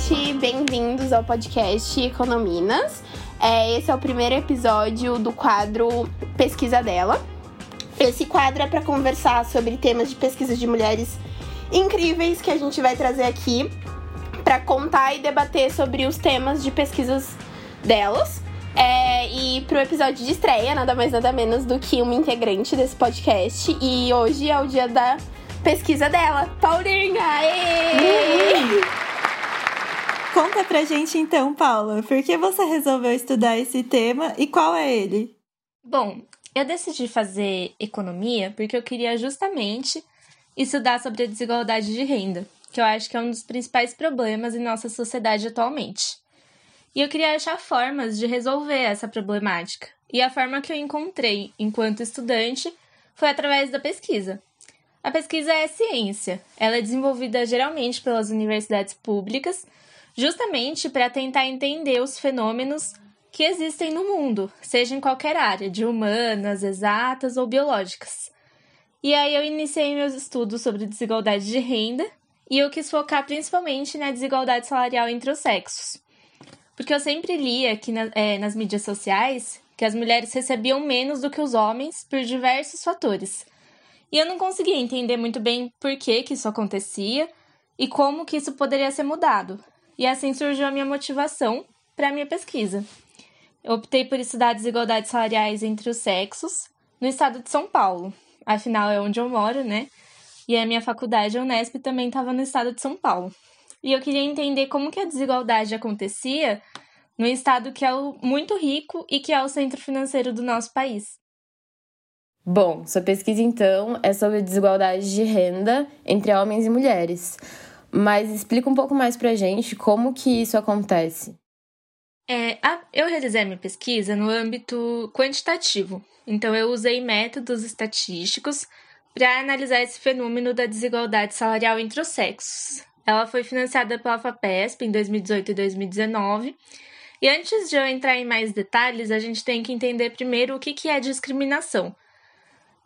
gente! Bem-vindos ao podcast Econominas. É, esse é o primeiro episódio do quadro Pesquisa dela. Esse quadro é para conversar sobre temas de pesquisa de mulheres incríveis que a gente vai trazer aqui para contar e debater sobre os temas de pesquisas delas. É, e pro episódio de estreia, nada mais nada menos do que uma integrante desse podcast. E hoje é o dia da pesquisa dela, Paulinha! Aê! Conta pra gente então, Paula, por que você resolveu estudar esse tema e qual é ele? Bom, eu decidi fazer economia porque eu queria justamente estudar sobre a desigualdade de renda, que eu acho que é um dos principais problemas em nossa sociedade atualmente. E eu queria achar formas de resolver essa problemática. E a forma que eu encontrei enquanto estudante foi através da pesquisa. A pesquisa é ciência. Ela é desenvolvida geralmente pelas universidades públicas, justamente para tentar entender os fenômenos que existem no mundo, seja em qualquer área, de humanas, exatas ou biológicas. E aí eu iniciei meus estudos sobre desigualdade de renda e eu quis focar principalmente na desigualdade salarial entre os sexos. Porque eu sempre lia aqui na, é, nas mídias sociais que as mulheres recebiam menos do que os homens por diversos fatores. E eu não conseguia entender muito bem por que, que isso acontecia e como que isso poderia ser mudado. E assim surgiu a minha motivação para a minha pesquisa. Eu optei por estudar desigualdades salariais entre os sexos no estado de São Paulo. Afinal, é onde eu moro, né? E a minha faculdade, a Unesp, também estava no estado de São Paulo. E eu queria entender como que a desigualdade acontecia no estado que é muito rico e que é o centro financeiro do nosso país. Bom, sua pesquisa então é sobre desigualdade de renda entre homens e mulheres. Mas explica um pouco mais pra gente como que isso acontece. É, a, eu realizei minha pesquisa no âmbito quantitativo. Então eu usei métodos estatísticos para analisar esse fenômeno da desigualdade salarial entre os sexos. Ela foi financiada pela FAPESP em 2018 e 2019. E antes de eu entrar em mais detalhes, a gente tem que entender primeiro o que, que é discriminação.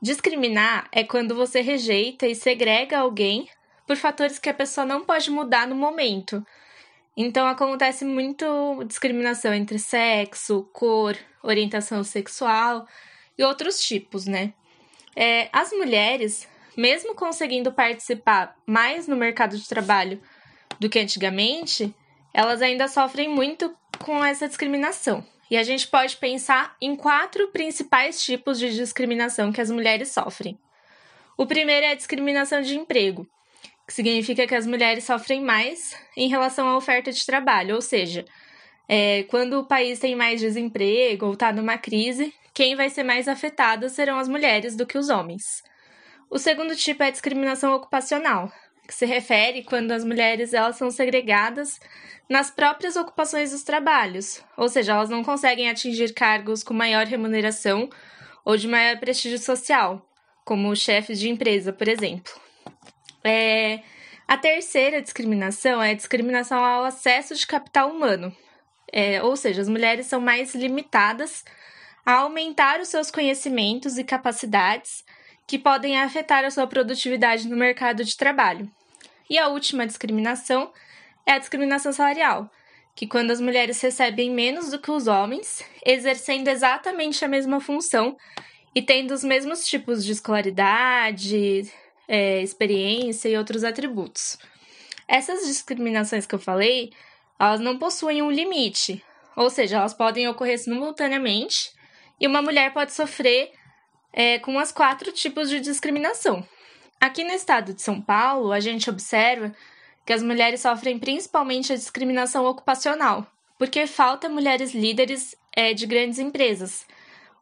Discriminar é quando você rejeita e segrega alguém por fatores que a pessoa não pode mudar no momento. Então acontece muito discriminação entre sexo, cor, orientação sexual e outros tipos, né? É, as mulheres mesmo conseguindo participar mais no mercado de trabalho do que antigamente, elas ainda sofrem muito com essa discriminação. E a gente pode pensar em quatro principais tipos de discriminação que as mulheres sofrem. O primeiro é a discriminação de emprego, que significa que as mulheres sofrem mais em relação à oferta de trabalho, ou seja, é, quando o país tem mais desemprego ou está numa crise, quem vai ser mais afetado serão as mulheres do que os homens. O segundo tipo é a discriminação ocupacional, que se refere quando as mulheres elas são segregadas nas próprias ocupações dos trabalhos, ou seja, elas não conseguem atingir cargos com maior remuneração ou de maior prestígio social, como chefes de empresa, por exemplo. É... A terceira discriminação é a discriminação ao acesso de capital humano, é, ou seja, as mulheres são mais limitadas a aumentar os seus conhecimentos e capacidades que podem afetar a sua produtividade no mercado de trabalho. E a última discriminação é a discriminação salarial, que quando as mulheres recebem menos do que os homens, exercendo exatamente a mesma função e tendo os mesmos tipos de escolaridade, é, experiência e outros atributos. Essas discriminações que eu falei, elas não possuem um limite, ou seja, elas podem ocorrer simultaneamente e uma mulher pode sofrer é, com as quatro tipos de discriminação. Aqui no estado de São Paulo, a gente observa que as mulheres sofrem principalmente a discriminação ocupacional, porque falta mulheres líderes é, de grandes empresas,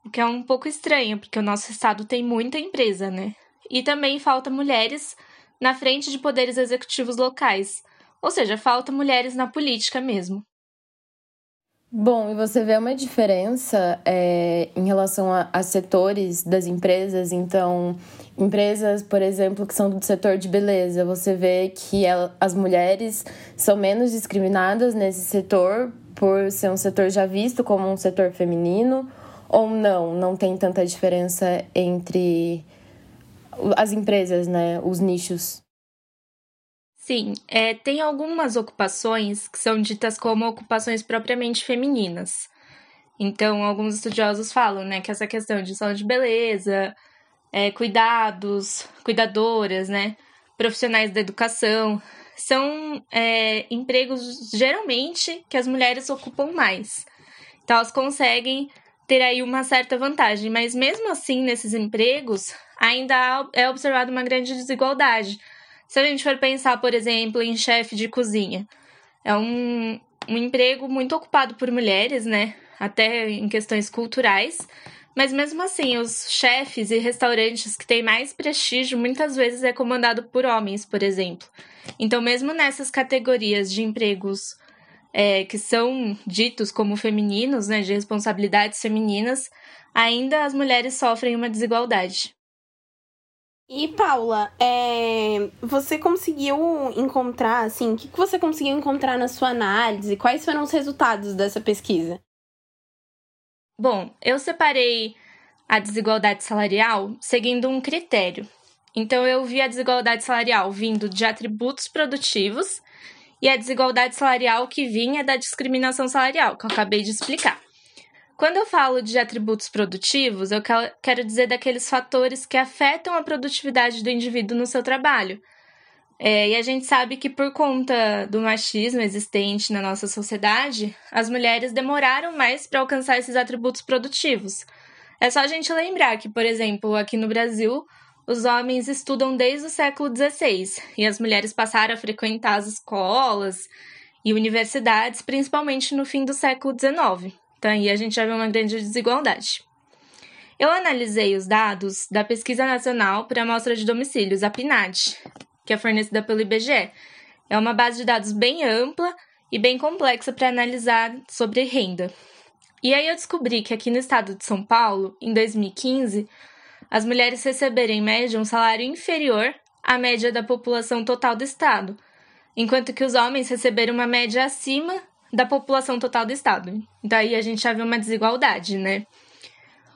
o que é um pouco estranho, porque o nosso estado tem muita empresa, né? E também falta mulheres na frente de poderes executivos locais, ou seja, falta mulheres na política mesmo. Bom, e você vê uma diferença é, em relação a, a, setores das empresas? Então, empresas, por exemplo, que são do setor de beleza, você vê que ela, as mulheres são menos discriminadas nesse setor por ser um setor já visto como um setor feminino? Ou não? Não tem tanta diferença entre as empresas, né? Os nichos? Sim, é, tem algumas ocupações que são ditas como ocupações propriamente femininas. Então, alguns estudiosos falam, né, que essa questão de salão de beleza, é, cuidados, cuidadoras, né, profissionais da educação, são é, empregos geralmente que as mulheres ocupam mais. Então, elas conseguem ter aí uma certa vantagem, mas mesmo assim, nesses empregos, ainda é observada uma grande desigualdade se a gente for pensar, por exemplo, em chefe de cozinha, é um, um emprego muito ocupado por mulheres, né? Até em questões culturais. Mas mesmo assim, os chefes e restaurantes que têm mais prestígio muitas vezes é comandado por homens, por exemplo. Então, mesmo nessas categorias de empregos é, que são ditos como femininos, né, de responsabilidades femininas, ainda as mulheres sofrem uma desigualdade. E Paula, é, você conseguiu encontrar, assim, o que você conseguiu encontrar na sua análise? Quais foram os resultados dessa pesquisa? Bom, eu separei a desigualdade salarial seguindo um critério. Então, eu vi a desigualdade salarial vindo de atributos produtivos e a desigualdade salarial que vinha da discriminação salarial, que eu acabei de explicar. Quando eu falo de atributos produtivos, eu quero dizer daqueles fatores que afetam a produtividade do indivíduo no seu trabalho. É, e a gente sabe que por conta do machismo existente na nossa sociedade, as mulheres demoraram mais para alcançar esses atributos produtivos. É só a gente lembrar que, por exemplo, aqui no Brasil, os homens estudam desde o século XVI e as mulheres passaram a frequentar as escolas e universidades, principalmente no fim do século XIX. Aí a gente já vê uma grande desigualdade. Eu analisei os dados da Pesquisa Nacional para Amostra de Domicílios, a PNAD, que é fornecida pelo IBGE. É uma base de dados bem ampla e bem complexa para analisar sobre renda. E aí eu descobri que aqui no estado de São Paulo, em 2015, as mulheres receberam em média um salário inferior à média da população total do estado, enquanto que os homens receberam uma média acima da população total do estado. Daí a gente já vê uma desigualdade, né?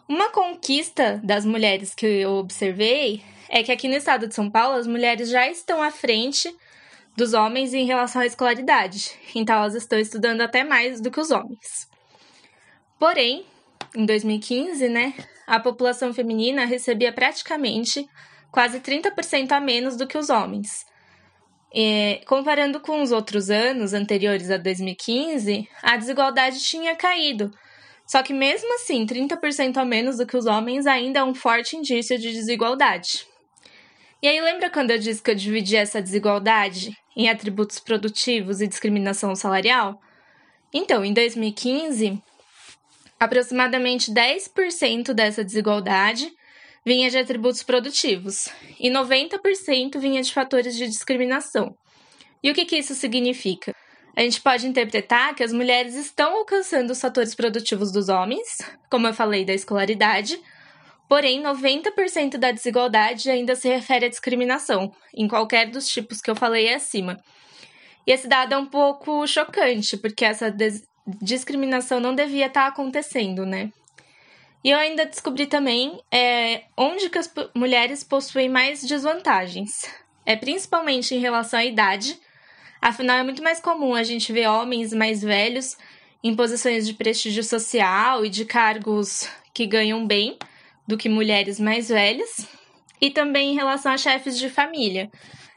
Uma conquista das mulheres que eu observei é que aqui no estado de São Paulo as mulheres já estão à frente dos homens em relação à escolaridade. Então elas estão estudando até mais do que os homens. Porém, em 2015, né, a população feminina recebia praticamente quase 30% a menos do que os homens. É, comparando com os outros anos anteriores a 2015, a desigualdade tinha caído. Só que mesmo assim, 30% a menos do que os homens ainda é um forte indício de desigualdade. E aí, lembra quando eu disse que eu dividi essa desigualdade em atributos produtivos e discriminação salarial? Então, em 2015, aproximadamente 10% dessa desigualdade vinha de atributos produtivos e 90% vinha de fatores de discriminação. E o que, que isso significa? A gente pode interpretar que as mulheres estão alcançando os fatores produtivos dos homens, como eu falei da escolaridade, porém 90% da desigualdade ainda se refere à discriminação, em qualquer dos tipos que eu falei acima. E esse dado é um pouco chocante, porque essa discriminação não devia estar acontecendo, né? E eu ainda descobri também é, onde que as mulheres possuem mais desvantagens. É principalmente em relação à idade. Afinal, é muito mais comum a gente ver homens mais velhos em posições de prestígio social e de cargos que ganham bem do que mulheres mais velhas. E também em relação a chefes de família.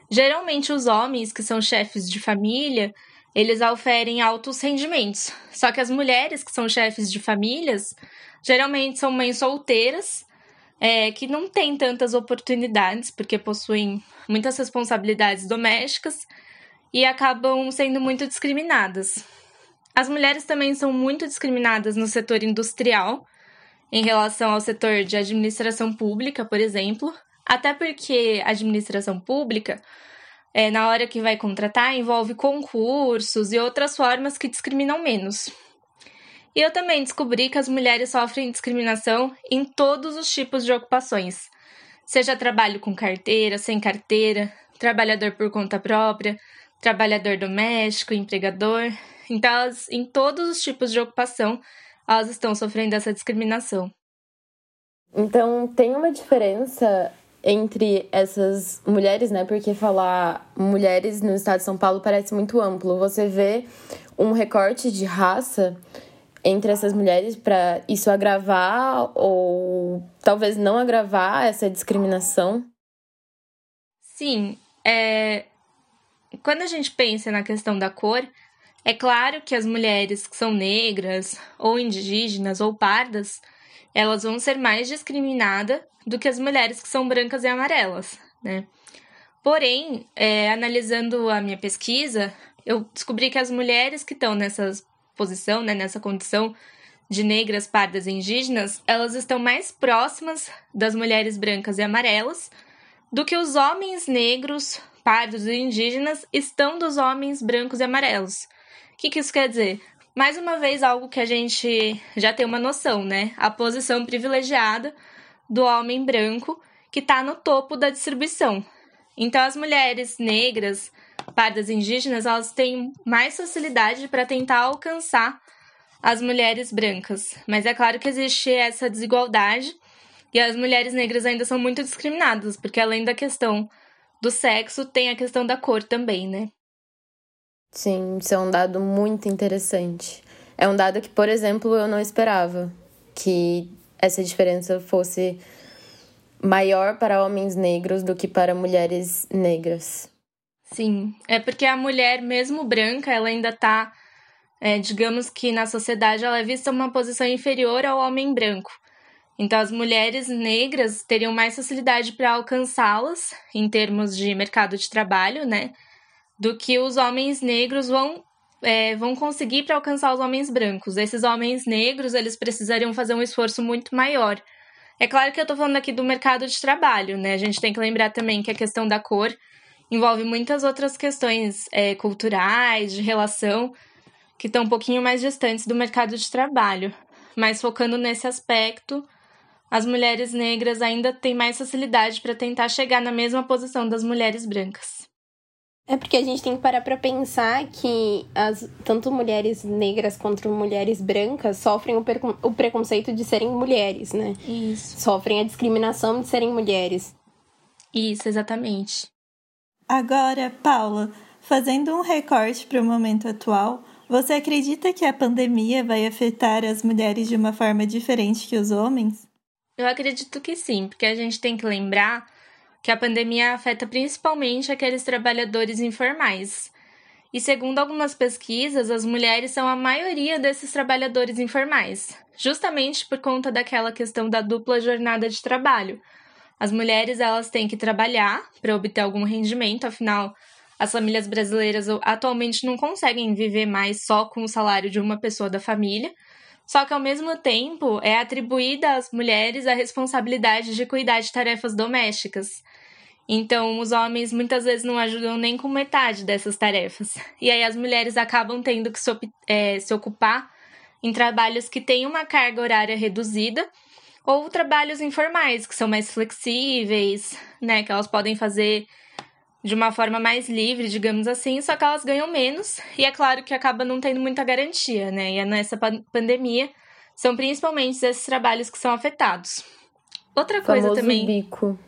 Geralmente, os homens que são chefes de família, eles oferem altos rendimentos. Só que as mulheres que são chefes de famílias Geralmente são mães solteiras, é, que não têm tantas oportunidades, porque possuem muitas responsabilidades domésticas e acabam sendo muito discriminadas. As mulheres também são muito discriminadas no setor industrial, em relação ao setor de administração pública, por exemplo, até porque a administração pública, é, na hora que vai contratar, envolve concursos e outras formas que discriminam menos. E eu também descobri que as mulheres sofrem discriminação em todos os tipos de ocupações, seja trabalho com carteira, sem carteira, trabalhador por conta própria, trabalhador doméstico, empregador. Então, elas, em todos os tipos de ocupação, elas estão sofrendo essa discriminação. Então, tem uma diferença entre essas mulheres, né? Porque falar mulheres no estado de São Paulo parece muito amplo. Você vê um recorte de raça entre essas mulheres para isso agravar ou talvez não agravar essa discriminação? Sim, é... quando a gente pensa na questão da cor, é claro que as mulheres que são negras, ou indígenas, ou pardas, elas vão ser mais discriminadas do que as mulheres que são brancas e amarelas, né? Porém, é, analisando a minha pesquisa, eu descobri que as mulheres que estão nessa posição, né, nessa condição de negras, pardas e indígenas, elas estão mais próximas das mulheres brancas e amarelas do que os homens negros, pardos e indígenas estão dos homens brancos e amarelos que, que isso quer dizer? Mais uma vez, algo que a gente já tem uma noção, né? A posição privilegiada do homem branco que está no topo da distribuição. Então, as mulheres negras, pardas indígenas, elas têm mais facilidade para tentar alcançar as mulheres brancas. Mas é claro que existe essa desigualdade e as mulheres negras ainda são muito discriminadas, porque além da questão do sexo, tem a questão da cor também, né? Sim, isso é um dado muito interessante. É um dado que, por exemplo, eu não esperava que essa diferença fosse maior para homens negros do que para mulheres negras. Sim, é porque a mulher, mesmo branca, ela ainda está, é, digamos que na sociedade, ela é vista uma posição inferior ao homem branco. Então, as mulheres negras teriam mais facilidade para alcançá-las em termos de mercado de trabalho, né? do que os homens negros vão é, vão conseguir para alcançar os homens brancos. Esses homens negros, eles precisariam fazer um esforço muito maior. É claro que eu estou falando aqui do mercado de trabalho, né? A gente tem que lembrar também que a questão da cor envolve muitas outras questões é, culturais, de relação, que estão um pouquinho mais distantes do mercado de trabalho. Mas focando nesse aspecto, as mulheres negras ainda têm mais facilidade para tentar chegar na mesma posição das mulheres brancas. É porque a gente tem que parar para pensar que as, tanto mulheres negras quanto mulheres brancas sofrem o, o preconceito de serem mulheres, né? Isso. Sofrem a discriminação de serem mulheres. Isso, exatamente. Agora, Paula, fazendo um recorte para o momento atual, você acredita que a pandemia vai afetar as mulheres de uma forma diferente que os homens? Eu acredito que sim, porque a gente tem que lembrar que a pandemia afeta principalmente aqueles trabalhadores informais. E segundo algumas pesquisas, as mulheres são a maioria desses trabalhadores informais, justamente por conta daquela questão da dupla jornada de trabalho. As mulheres elas têm que trabalhar para obter algum rendimento, afinal, as famílias brasileiras atualmente não conseguem viver mais só com o salário de uma pessoa da família. Só que ao mesmo tempo é atribuída às mulheres a responsabilidade de cuidar de tarefas domésticas. Então, os homens muitas vezes não ajudam nem com metade dessas tarefas. E aí as mulheres acabam tendo que se, é, se ocupar em trabalhos que têm uma carga horária reduzida ou trabalhos informais, que são mais flexíveis, né? Que elas podem fazer de uma forma mais livre, digamos assim, só que elas ganham menos e é claro que acaba não tendo muita garantia, né? E é nessa pandemia são principalmente esses trabalhos que são afetados. Outra coisa também. bico.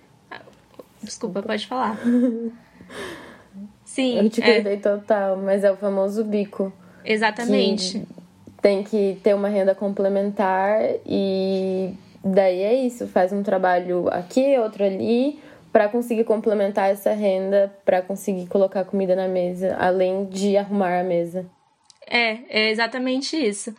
Desculpa, pode falar. Sim. Eu te é... total, mas é o famoso bico. Exatamente. tem que ter uma renda complementar e daí é isso, faz um trabalho aqui, outro ali, para conseguir complementar essa renda, para conseguir colocar comida na mesa, além de arrumar a mesa. É, é exatamente isso.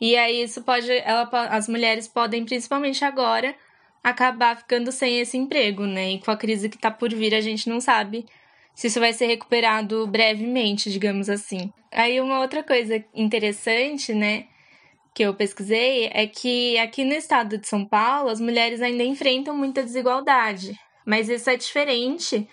E aí isso pode, ela, as mulheres podem, principalmente agora, acabar ficando sem esse emprego, né? E com a crise que tá por vir, a gente não sabe se isso vai ser recuperado brevemente, digamos assim. Aí uma outra coisa interessante, né, que eu pesquisei é que aqui no estado de São Paulo as mulheres ainda enfrentam muita desigualdade, mas isso é diferente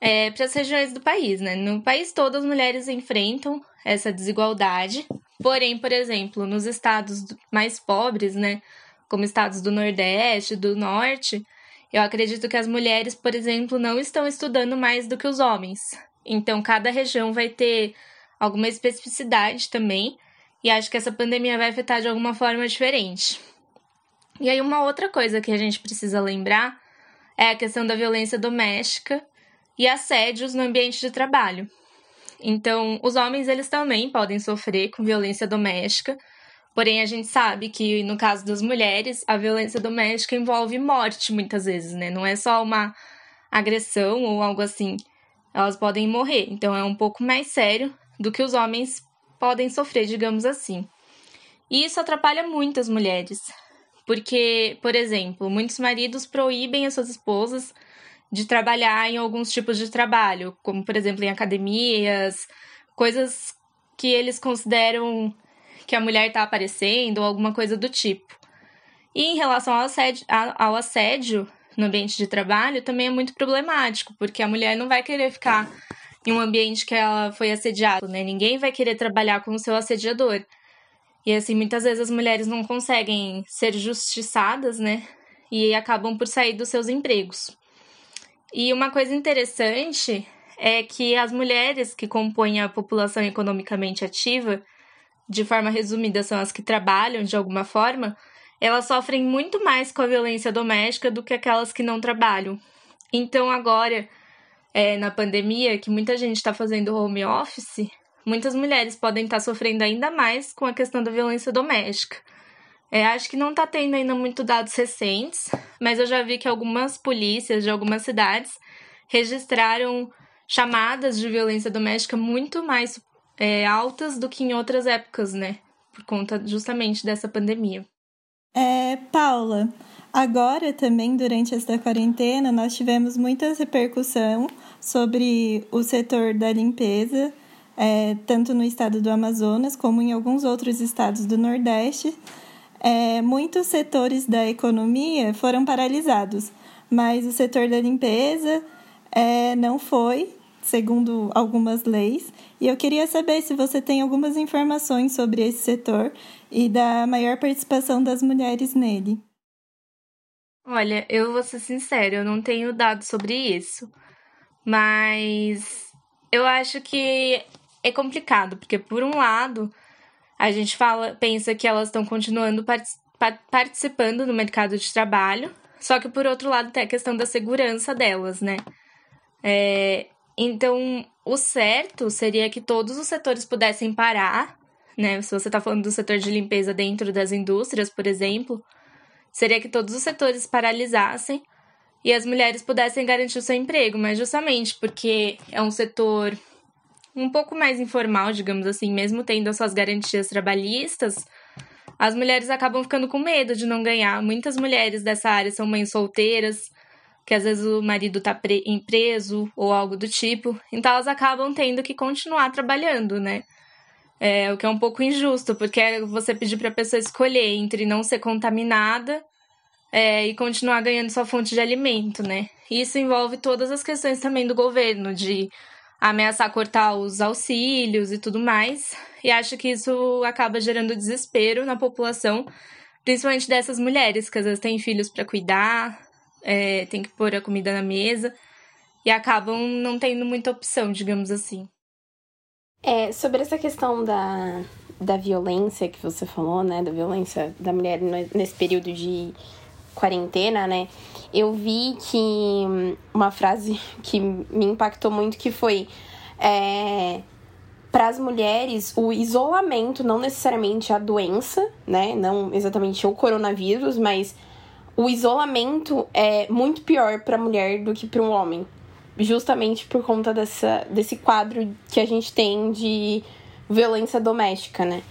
é, para as regiões do país, né? No país todo as mulheres enfrentam essa desigualdade, porém, por exemplo, nos estados mais pobres, né, como estados do Nordeste, do Norte, eu acredito que as mulheres, por exemplo, não estão estudando mais do que os homens. Então, cada região vai ter alguma especificidade também, e acho que essa pandemia vai afetar de alguma forma diferente. E aí, uma outra coisa que a gente precisa lembrar é a questão da violência doméstica e assédios no ambiente de trabalho. Então, os homens eles também podem sofrer com violência doméstica, porém a gente sabe que no caso das mulheres, a violência doméstica envolve morte muitas vezes, né? Não é só uma agressão ou algo assim. Elas podem morrer. Então é um pouco mais sério do que os homens podem sofrer, digamos assim. E isso atrapalha muito as mulheres. Porque, por exemplo, muitos maridos proíbem as suas esposas de trabalhar em alguns tipos de trabalho, como por exemplo em academias, coisas que eles consideram que a mulher está aparecendo ou alguma coisa do tipo. E em relação ao assédio, ao assédio no ambiente de trabalho, também é muito problemático, porque a mulher não vai querer ficar em um ambiente que ela foi assediada, né? Ninguém vai querer trabalhar com o seu assediador. E assim, muitas vezes as mulheres não conseguem ser justiçadas, né? E acabam por sair dos seus empregos. E uma coisa interessante é que as mulheres que compõem a população economicamente ativa, de forma resumida, são as que trabalham de alguma forma, elas sofrem muito mais com a violência doméstica do que aquelas que não trabalham. Então, agora, é, na pandemia, que muita gente está fazendo home office, muitas mulheres podem estar sofrendo ainda mais com a questão da violência doméstica. É, acho que não está tendo ainda muito dados recentes, mas eu já vi que algumas polícias de algumas cidades registraram chamadas de violência doméstica muito mais é, altas do que em outras épocas, né? Por conta justamente dessa pandemia. É, Paula, agora também durante esta quarentena nós tivemos muita repercussão sobre o setor da limpeza, é, tanto no estado do Amazonas como em alguns outros estados do Nordeste, é, muitos setores da economia foram paralisados, mas o setor da limpeza é, não foi, segundo algumas leis. E eu queria saber se você tem algumas informações sobre esse setor e da maior participação das mulheres nele. Olha, eu vou ser sincera, eu não tenho dados sobre isso. Mas eu acho que é complicado, porque por um lado, a gente fala, pensa que elas estão continuando participando no mercado de trabalho, só que por outro lado tem a questão da segurança delas, né? É, então, o certo seria que todos os setores pudessem parar, né? Se você está falando do setor de limpeza dentro das indústrias, por exemplo, seria que todos os setores paralisassem e as mulheres pudessem garantir o seu emprego, mas justamente porque é um setor um pouco mais informal, digamos assim, mesmo tendo as suas garantias trabalhistas, as mulheres acabam ficando com medo de não ganhar. Muitas mulheres dessa área são mães solteiras, que às vezes o marido tá preso ou algo do tipo, então elas acabam tendo que continuar trabalhando, né? É, o que é um pouco injusto, porque é você pedir para a pessoa escolher entre não ser contaminada é, e continuar ganhando sua fonte de alimento, né? Isso envolve todas as questões também do governo, de ameaçar cortar os auxílios e tudo mais. E acho que isso acaba gerando desespero na população, principalmente dessas mulheres que às vezes têm filhos para cuidar, é, tem que pôr a comida na mesa e acabam não tendo muita opção, digamos assim. É, sobre essa questão da, da violência que você falou, né, da violência da mulher nesse período de quarentena, né? Eu vi que uma frase que me impactou muito que foi é, para as mulheres o isolamento, não necessariamente a doença, né? Não exatamente o coronavírus, mas o isolamento é muito pior para a mulher do que para um homem, justamente por conta dessa, desse quadro que a gente tem de violência doméstica, né?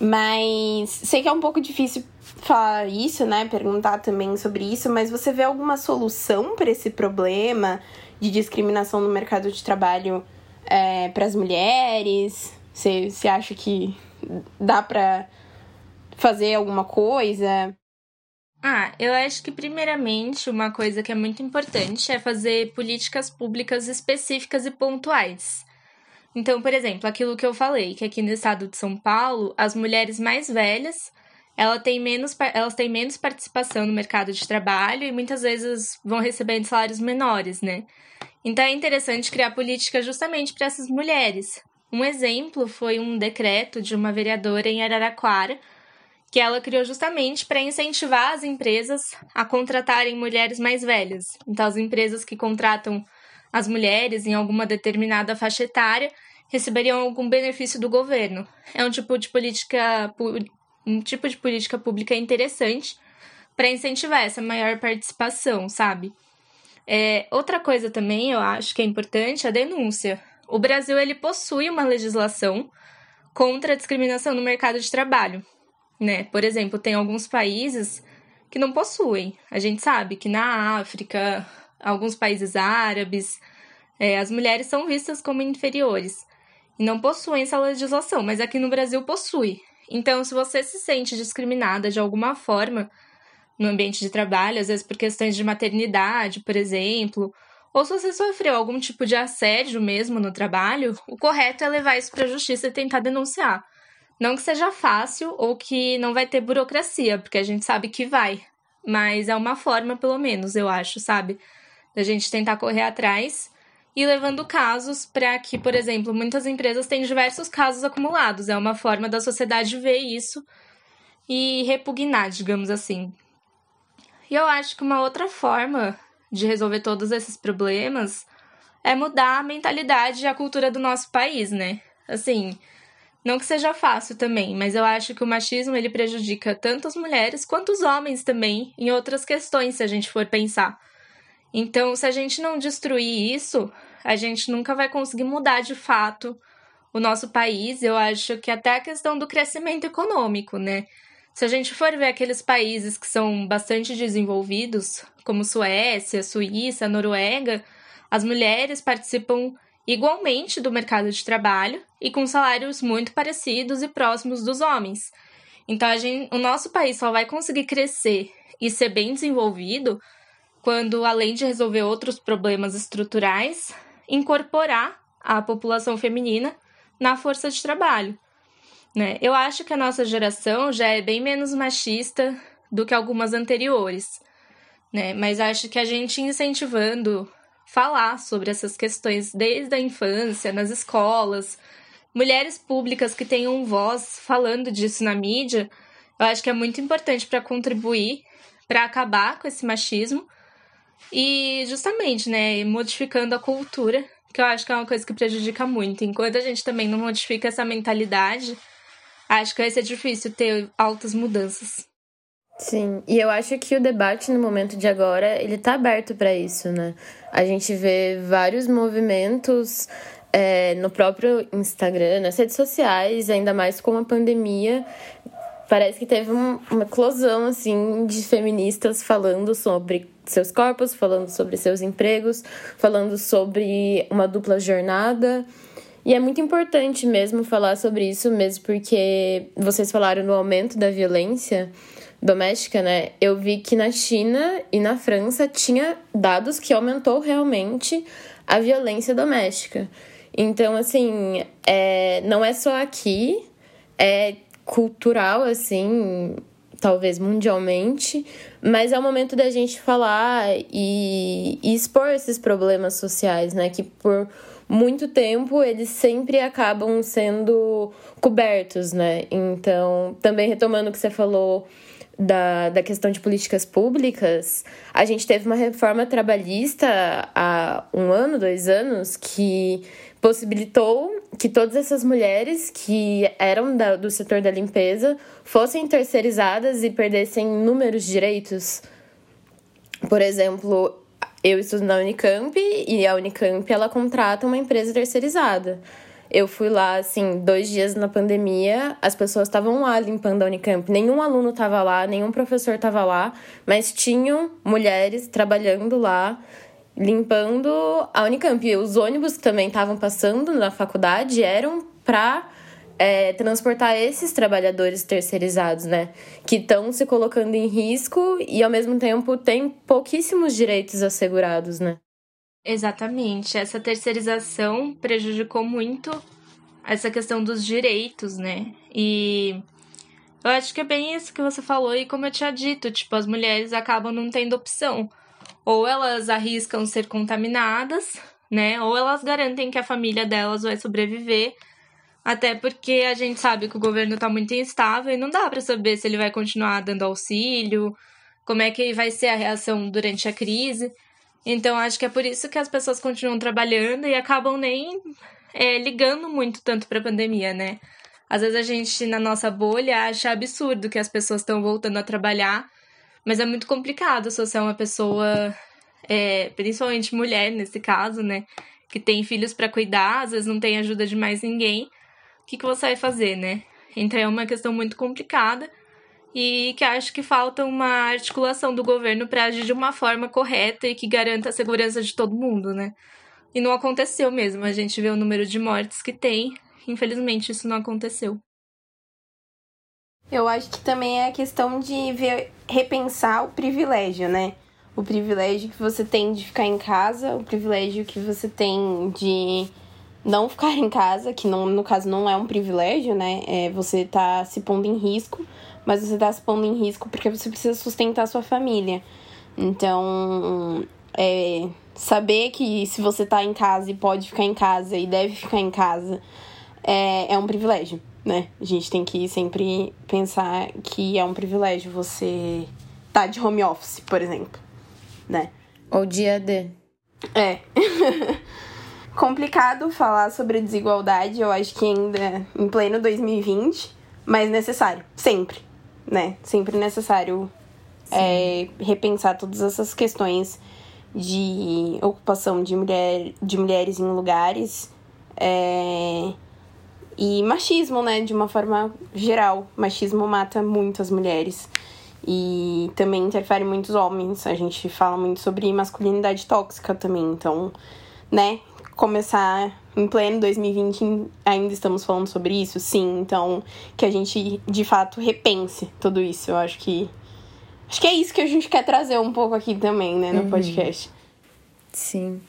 Mas sei que é um pouco difícil falar isso, né? Perguntar também sobre isso, mas você vê alguma solução para esse problema de discriminação no mercado de trabalho é, para as mulheres? Você, você acha que dá para fazer alguma coisa? Ah, eu acho que primeiramente uma coisa que é muito importante é fazer políticas públicas específicas e pontuais. Então, por exemplo, aquilo que eu falei, que aqui no estado de São Paulo, as mulheres mais velhas, ela tem menos, elas têm menos participação no mercado de trabalho e muitas vezes vão recebendo salários menores, né? Então é interessante criar política justamente para essas mulheres. Um exemplo foi um decreto de uma vereadora em Araraquara que ela criou justamente para incentivar as empresas a contratarem mulheres mais velhas. Então, as empresas que contratam as mulheres em alguma determinada faixa etária receberiam algum benefício do governo. É um tipo de política, um tipo de política pública interessante para incentivar essa maior participação, sabe? É, outra coisa também, eu acho que é importante, a denúncia. O Brasil ele possui uma legislação contra a discriminação no mercado de trabalho, né? Por exemplo, tem alguns países que não possuem. A gente sabe que na África, alguns países árabes, é, as mulheres são vistas como inferiores e não possuem essa legislação, mas aqui no Brasil possui. Então, se você se sente discriminada de alguma forma no ambiente de trabalho, às vezes por questões de maternidade, por exemplo, ou se você sofreu algum tipo de assédio mesmo no trabalho, o correto é levar isso para a justiça e tentar denunciar. Não que seja fácil ou que não vai ter burocracia, porque a gente sabe que vai. Mas é uma forma, pelo menos, eu acho, sabe? Da gente tentar correr atrás e levando casos para que, por exemplo, muitas empresas têm diversos casos acumulados. É uma forma da sociedade ver isso e repugnar, digamos assim. E eu acho que uma outra forma de resolver todos esses problemas é mudar a mentalidade e a cultura do nosso país, né? Assim, não que seja fácil também, mas eu acho que o machismo ele prejudica tanto as mulheres quanto os homens também em outras questões, se a gente for pensar. Então, se a gente não destruir isso, a gente nunca vai conseguir mudar de fato o nosso país. Eu acho que até a questão do crescimento econômico, né? Se a gente for ver aqueles países que são bastante desenvolvidos, como Suécia, Suíça, Noruega, as mulheres participam igualmente do mercado de trabalho e com salários muito parecidos e próximos dos homens. Então, gente, o nosso país só vai conseguir crescer e ser bem desenvolvido quando, além de resolver outros problemas estruturais, incorporar a população feminina na força de trabalho. Né? Eu acho que a nossa geração já é bem menos machista do que algumas anteriores, né? mas acho que a gente incentivando falar sobre essas questões desde a infância, nas escolas, mulheres públicas que tenham voz falando disso na mídia, eu acho que é muito importante para contribuir para acabar com esse machismo e justamente, né, modificando a cultura, que eu acho que é uma coisa que prejudica muito. Enquanto a gente também não modifica essa mentalidade, acho que vai ser difícil ter altas mudanças. Sim, e eu acho que o debate no momento de agora, ele tá aberto para isso, né? A gente vê vários movimentos é, no próprio Instagram, nas redes sociais, ainda mais com a pandemia, parece que teve uma eclosão, assim, de feministas falando sobre seus corpos, falando sobre seus empregos, falando sobre uma dupla jornada. E é muito importante mesmo falar sobre isso, mesmo porque vocês falaram no aumento da violência doméstica, né? Eu vi que na China e na França tinha dados que aumentou realmente a violência doméstica. Então, assim, é, não é só aqui, é cultural, assim, talvez mundialmente, mas é o momento da gente falar e, e expor esses problemas sociais, né? Que por muito tempo eles sempre acabam sendo cobertos, né? Então, também retomando o que você falou da, da questão de políticas públicas, a gente teve uma reforma trabalhista há um ano, dois anos, que possibilitou que todas essas mulheres que eram da, do setor da limpeza fossem terceirizadas e perdessem inúmeros direitos. Por exemplo, eu estudo na Unicamp e a Unicamp ela contrata uma empresa terceirizada. Eu fui lá, assim, dois dias na pandemia, as pessoas estavam lá limpando a Unicamp. Nenhum aluno estava lá, nenhum professor estava lá, mas tinham mulheres trabalhando lá, limpando a Unicamp. E os ônibus que também estavam passando na faculdade eram para é, transportar esses trabalhadores terceirizados, né? Que estão se colocando em risco e, ao mesmo tempo, têm pouquíssimos direitos assegurados, né? Exatamente. Essa terceirização prejudicou muito essa questão dos direitos, né? E eu acho que é bem isso que você falou, e como eu tinha dito, tipo, as mulheres acabam não tendo opção. Ou elas arriscam ser contaminadas, né? Ou elas garantem que a família delas vai sobreviver Até porque a gente sabe que o governo está muito instável e não dá para saber se ele vai continuar dando auxílio, como é que vai ser a reação durante a crise. Então acho que é por isso que as pessoas continuam trabalhando e acabam nem é, ligando muito tanto para a pandemia, né? Às vezes a gente na nossa bolha acha absurdo que as pessoas estão voltando a trabalhar, mas é muito complicado se você é uma pessoa, é, principalmente mulher nesse caso, né? Que tem filhos para cuidar, às vezes não tem ajuda de mais ninguém que, que você vai fazer, né? Então é uma questão muito complicada e que acho que falta uma articulação do governo para agir de uma forma correta e que garanta a segurança de todo mundo, né? E não aconteceu mesmo. A gente vê o número de mortes que tem. Infelizmente, isso não aconteceu. Eu acho que também é a questão de ver, repensar o privilégio, né? O privilégio que você tem de ficar em casa, o privilégio que você tem de não ficar em casa, que não, no caso não é um privilégio, né? É, você tá se pondo em risco, mas você tá se pondo em risco porque você precisa sustentar sua família. Então, é, saber que se você tá em casa e pode ficar em casa e deve ficar em casa é, é um privilégio, né? A gente tem que sempre pensar que é um privilégio você tá de home office, por exemplo, né? Ou dia D. É. complicado falar sobre desigualdade, eu acho que ainda em pleno 2020, mas necessário, sempre, né? Sempre necessário é, repensar todas essas questões de ocupação de, mulher, de mulheres em lugares é, e machismo, né? De uma forma geral. Machismo mata muitas mulheres e também interfere muitos homens. A gente fala muito sobre masculinidade tóxica também, então, né? começar em pleno 2020, ainda estamos falando sobre isso? Sim, então que a gente de fato repense tudo isso. Eu acho que. Acho que é isso que a gente quer trazer um pouco aqui também, né, no uhum. podcast. Sim.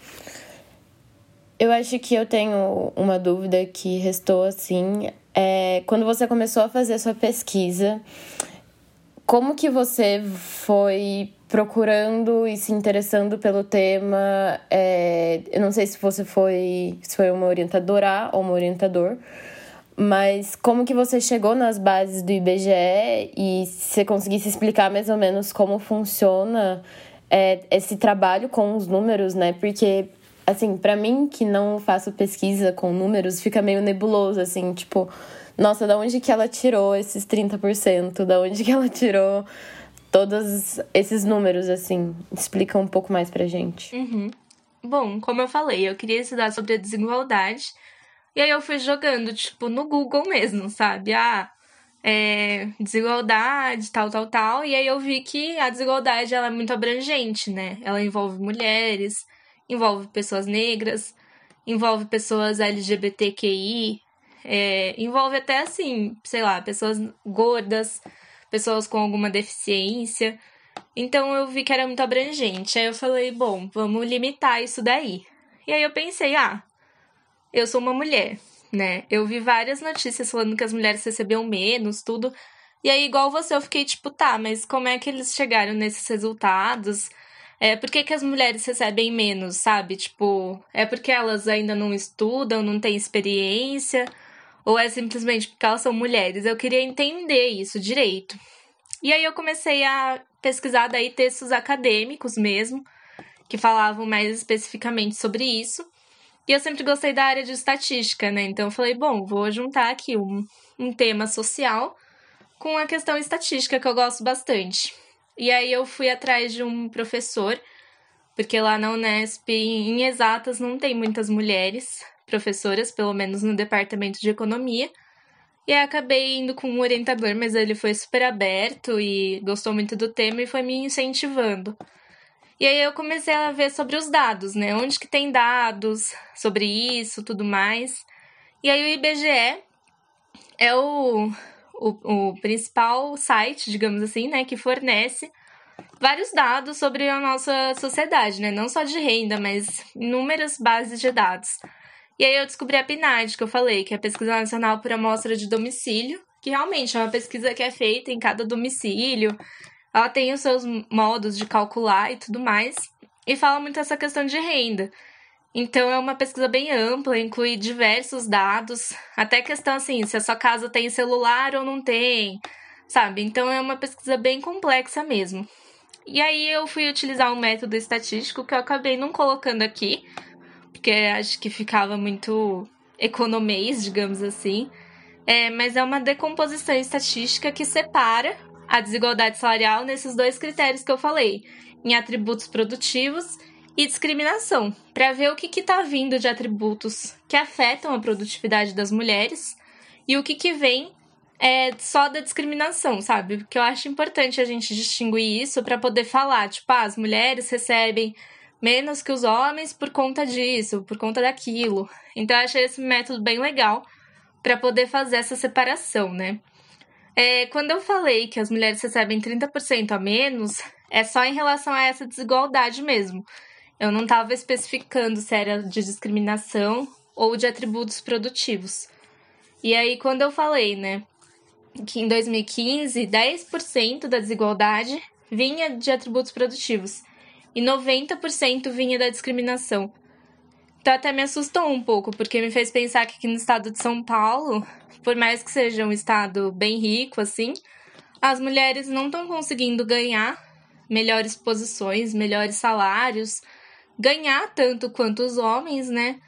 Eu acho que eu tenho uma dúvida que restou assim. É, quando você começou a fazer sua pesquisa, como que você foi procurando e se interessando pelo tema. É, eu não sei se você foi, se foi uma orientadora ou um orientador, mas como que você chegou nas bases do IBGE e se você conseguisse explicar mais ou menos como funciona é, esse trabalho com os números, né? Porque assim, para mim que não faço pesquisa com números, fica meio nebuloso assim, tipo, nossa, da onde que ela tirou esses 30%? Da onde que ela tirou todos esses números, assim? Explica um pouco mais pra gente. Uhum. Bom, como eu falei, eu queria estudar sobre a desigualdade. E aí eu fui jogando, tipo, no Google mesmo, sabe? Ah, é, desigualdade, tal, tal, tal. E aí eu vi que a desigualdade ela é muito abrangente, né? Ela envolve mulheres, envolve pessoas negras, envolve pessoas LGBTQI, é, envolve até assim, sei lá, pessoas gordas, pessoas com alguma deficiência. Então eu vi que era muito abrangente. Aí eu falei, bom, vamos limitar isso daí. E aí eu pensei, ah, eu sou uma mulher, né? Eu vi várias notícias falando que as mulheres recebiam menos, tudo. E aí, igual você, eu fiquei tipo, tá, mas como é que eles chegaram nesses resultados? É, por que, que as mulheres recebem menos, sabe? Tipo, é porque elas ainda não estudam, não têm experiência? Ou é simplesmente porque elas são mulheres? Eu queria entender isso direito. E aí eu comecei a pesquisar daí textos acadêmicos mesmo, que falavam mais especificamente sobre isso. E eu sempre gostei da área de estatística, né? Então eu falei, bom, vou juntar aqui um, um tema social com a questão estatística, que eu gosto bastante. E aí eu fui atrás de um professor, porque lá na Unesp, em exatas, não tem muitas mulheres professoras, pelo menos no departamento de economia. E aí acabei indo com um orientador, mas ele foi super aberto e gostou muito do tema e foi me incentivando. E aí eu comecei a ver sobre os dados, né? Onde que tem dados sobre isso, tudo mais. E aí o IBGE é o, o, o principal site, digamos assim, né, que fornece vários dados sobre a nossa sociedade, né? Não só de renda, mas inúmeras bases de dados. E aí eu descobri a PNAD, que eu falei, que é a Pesquisa Nacional por Amostra de Domicílio, que realmente é uma pesquisa que é feita em cada domicílio. Ela tem os seus modos de calcular e tudo mais. E fala muito essa questão de renda. Então é uma pesquisa bem ampla, inclui diversos dados, até questão assim, se a sua casa tem celular ou não tem, sabe? Então é uma pesquisa bem complexa mesmo. E aí eu fui utilizar um método estatístico que eu acabei não colocando aqui, porque acho que ficava muito economês, digamos assim. É, mas é uma decomposição estatística que separa a desigualdade salarial nesses dois critérios que eu falei, em atributos produtivos e discriminação, para ver o que está vindo de atributos que afetam a produtividade das mulheres e o que, que vem é, só da discriminação, sabe? Porque eu acho importante a gente distinguir isso para poder falar, tipo, ah, as mulheres recebem menos que os homens por conta disso, por conta daquilo. Então eu achei esse método bem legal para poder fazer essa separação, né? É, quando eu falei que as mulheres recebem 30% a menos, é só em relação a essa desigualdade mesmo. Eu não estava especificando se era de discriminação ou de atributos produtivos. E aí, quando eu falei, né, que em 2015, 10% da desigualdade vinha de atributos produtivos e 90% vinha da discriminação. Então até me assustou um pouco, porque me fez pensar que aqui no estado de São Paulo, por mais que seja um estado bem rico assim, as mulheres não estão conseguindo ganhar melhores posições, melhores salários, ganhar tanto quanto os homens, né?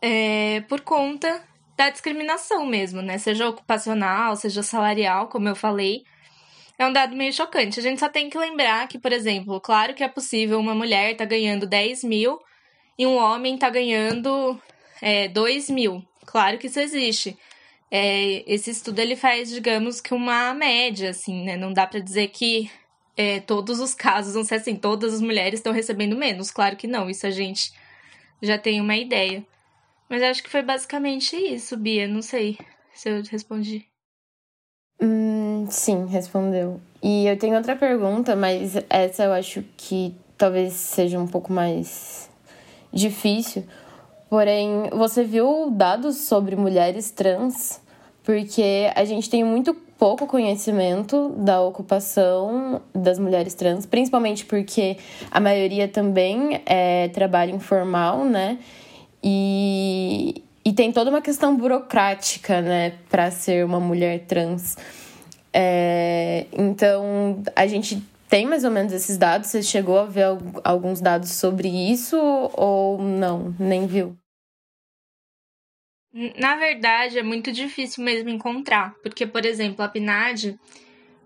É, por conta da discriminação mesmo, né? Seja ocupacional, seja salarial, como eu falei. É um dado meio chocante. A gente só tem que lembrar que, por exemplo, claro que é possível uma mulher tá ganhando 10 mil e um homem está ganhando é, 2 mil. Claro que isso existe. É, esse estudo ele faz, digamos que uma média, assim, né? Não dá para dizer que é, todos os casos vão ser assim, todas as mulheres estão recebendo menos. Claro que não, isso a gente já tem uma ideia. Mas acho que foi basicamente isso, Bia. Não sei se eu respondi. Hum, sim, respondeu. E eu tenho outra pergunta, mas essa eu acho que talvez seja um pouco mais difícil. Porém, você viu dados sobre mulheres trans? Porque a gente tem muito pouco conhecimento da ocupação das mulheres trans, principalmente porque a maioria também é trabalho informal, né? E, e tem toda uma questão burocrática, né, para ser uma mulher trans. É, então, a gente tem mais ou menos esses dados? Você chegou a ver alguns dados sobre isso ou não? Nem viu? Na verdade, é muito difícil mesmo encontrar, porque, por exemplo, a PNAD,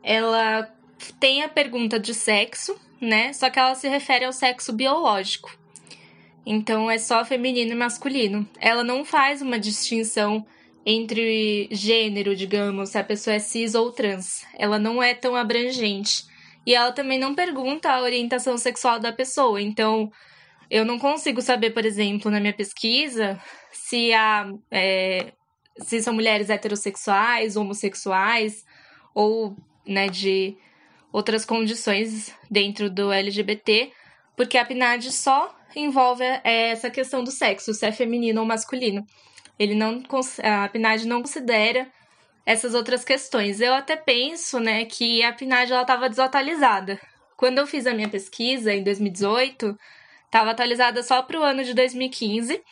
ela tem a pergunta de sexo, né? Só que ela se refere ao sexo biológico. Então é só feminino e masculino. Ela não faz uma distinção entre gênero, digamos, se a pessoa é cis ou trans. Ela não é tão abrangente. E ela também não pergunta a orientação sexual da pessoa. Então, eu não consigo saber, por exemplo, na minha pesquisa, se, há, é, se são mulheres heterossexuais, homossexuais, ou né, de outras condições dentro do LGBT, porque a PNAD só envolve é, essa questão do sexo, se é feminino ou masculino. Ele não, a PNAD não considera essas outras questões. Eu até penso, né, que a PNAD ela estava desatualizada. Quando eu fiz a minha pesquisa em 2018, estava atualizada só para o ano de 2015.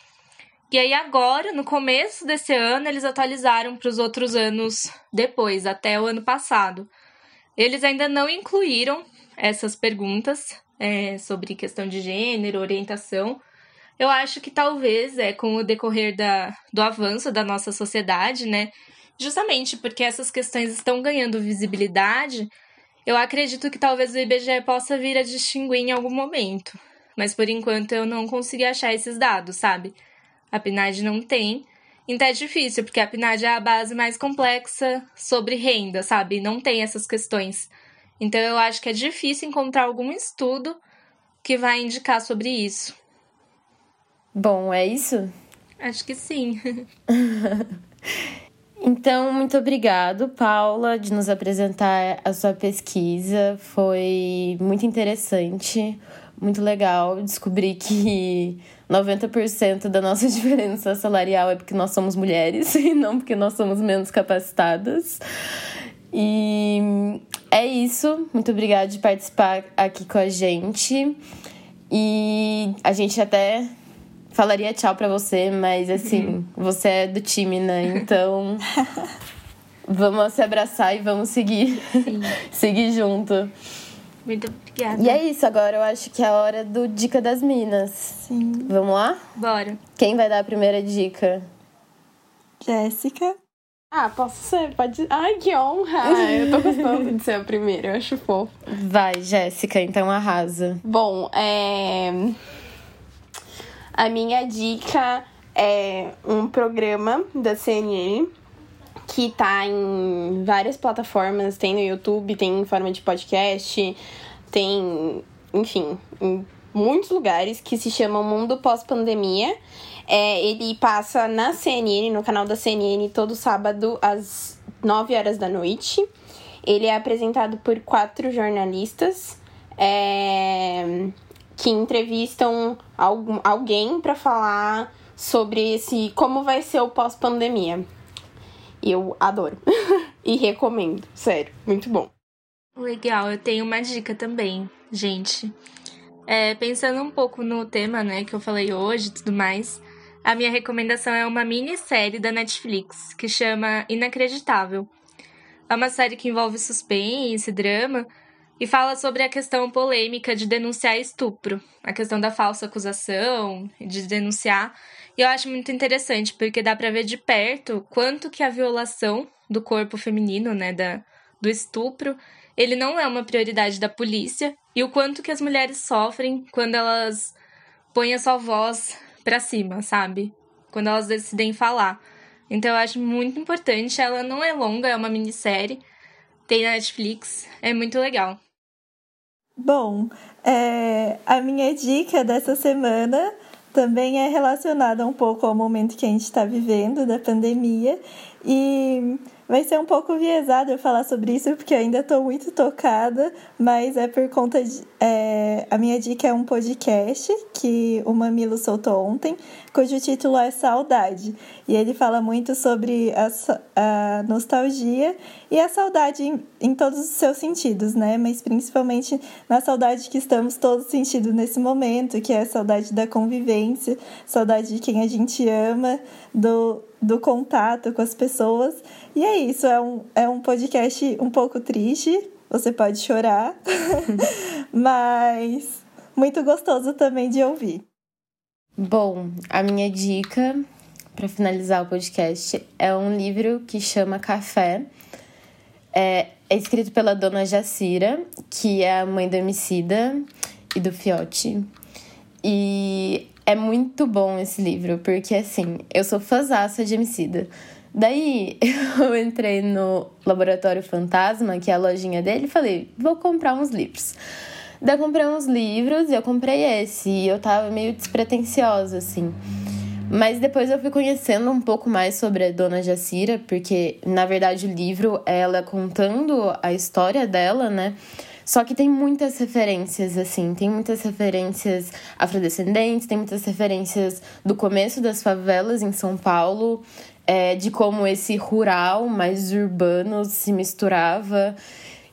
E aí agora, no começo desse ano, eles atualizaram para os outros anos depois, até o ano passado. Eles ainda não incluíram essas perguntas é, sobre questão de gênero, orientação. Eu acho que talvez, é, com o decorrer da, do avanço da nossa sociedade, né, Justamente porque essas questões estão ganhando visibilidade, eu acredito que talvez o IBGE possa vir a distinguir em algum momento. Mas por enquanto eu não consegui achar esses dados, sabe? A PNAD não tem. Então é difícil, porque a PNAD é a base mais complexa sobre renda, sabe? Não tem essas questões. Então eu acho que é difícil encontrar algum estudo que vai indicar sobre isso. Bom, é isso? Acho que sim. Então, muito obrigado, Paula, de nos apresentar a sua pesquisa. Foi muito interessante, muito legal descobrir que 90% da nossa diferença salarial é porque nós somos mulheres e não porque nós somos menos capacitadas. E é isso. Muito obrigada de participar aqui com a gente. E a gente até falaria tchau para você, mas assim, você é do time, né? Então. vamos se abraçar e vamos seguir. seguir junto. Muito obrigada. E é isso, agora eu acho que é a hora do Dica das Minas. Sim. Vamos lá? Bora. Quem vai dar a primeira dica? Jéssica. Ah, posso ser? Pode. Ai, que honra! eu tô gostando de ser a primeira, eu acho fofo. Vai, Jéssica, então arrasa. Bom, é. A minha dica é um programa da CNN que tá em várias plataformas, tem no YouTube, tem em forma de podcast, tem, enfim, em muitos lugares que se chama Mundo Pós-Pandemia. É, ele passa na CNN, no canal da CNN, todo sábado às 9 horas da noite. Ele é apresentado por quatro jornalistas é, que entrevistam algum, alguém para falar sobre esse como vai ser o pós-pandemia. Eu adoro e recomendo, sério, muito bom. Legal, eu tenho uma dica também, gente. É, pensando um pouco no tema, né, que eu falei hoje e tudo mais, a minha recomendação é uma minissérie da Netflix que chama Inacreditável. É uma série que envolve suspense, drama e fala sobre a questão polêmica de denunciar estupro, a questão da falsa acusação, de denunciar e eu acho muito interessante, porque dá para ver de perto quanto que a violação do corpo feminino, né, da, do estupro, ele não é uma prioridade da polícia e o quanto que as mulheres sofrem quando elas põem a sua voz para cima, sabe? Quando elas decidem falar. Então eu acho muito importante, ela não é longa, é uma minissérie, tem na Netflix, é muito legal. Bom, é, a minha dica dessa semana também é relacionada um pouco ao momento que a gente está vivendo da pandemia e vai ser um pouco viesado eu falar sobre isso porque ainda estou muito tocada, mas é por conta de. É, a minha dica é um podcast que o Mamilo soltou ontem, cujo título é Saudade. E ele fala muito sobre a, a nostalgia e a saudade em, em, todos os seus sentidos, né? Mas principalmente na saudade que estamos todos sentindo nesse momento, que é a saudade da convivência, saudade de quem a gente ama, do, do contato com as pessoas. E é isso, é um, é um podcast um pouco triste, você pode chorar, mas muito gostoso também de ouvir. Bom, a minha dica para finalizar o podcast é um livro que chama Café. É, é escrito pela dona Jacira, que é a mãe do Emicida e do Fiote. E é muito bom esse livro, porque assim, eu sou fãzaça de Emicida. Daí eu entrei no Laboratório Fantasma, que é a lojinha dele, e falei, vou comprar uns livros. Daí eu comprei uns livros e eu comprei esse, e eu tava meio despretensiosa, assim. Mas depois eu fui conhecendo um pouco mais sobre a Dona Jacira, porque na verdade o livro é ela contando a história dela, né? Só que tem muitas referências, assim, tem muitas referências afrodescendentes, tem muitas referências do começo das favelas em São Paulo, é, de como esse rural mais urbano se misturava.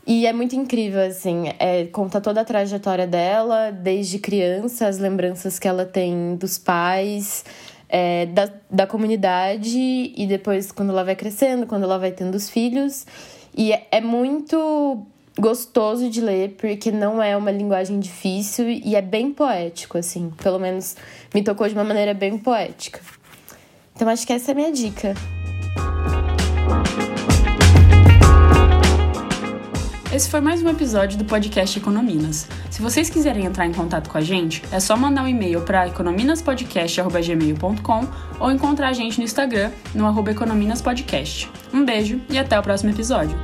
E é muito incrível, assim, é, conta toda a trajetória dela, desde criança, as lembranças que ela tem dos pais, é, da, da comunidade, e depois quando ela vai crescendo, quando ela vai tendo os filhos. E é, é muito gostoso de ler, porque não é uma linguagem difícil e é bem poético, assim. Pelo menos me tocou de uma maneira bem poética. Então acho que essa é a minha dica. Esse foi mais um episódio do podcast Econominas. Se vocês quiserem entrar em contato com a gente, é só mandar um e-mail para econominaspodcast.gmail.com ou encontrar a gente no Instagram, no arroba econominaspodcast. Um beijo e até o próximo episódio.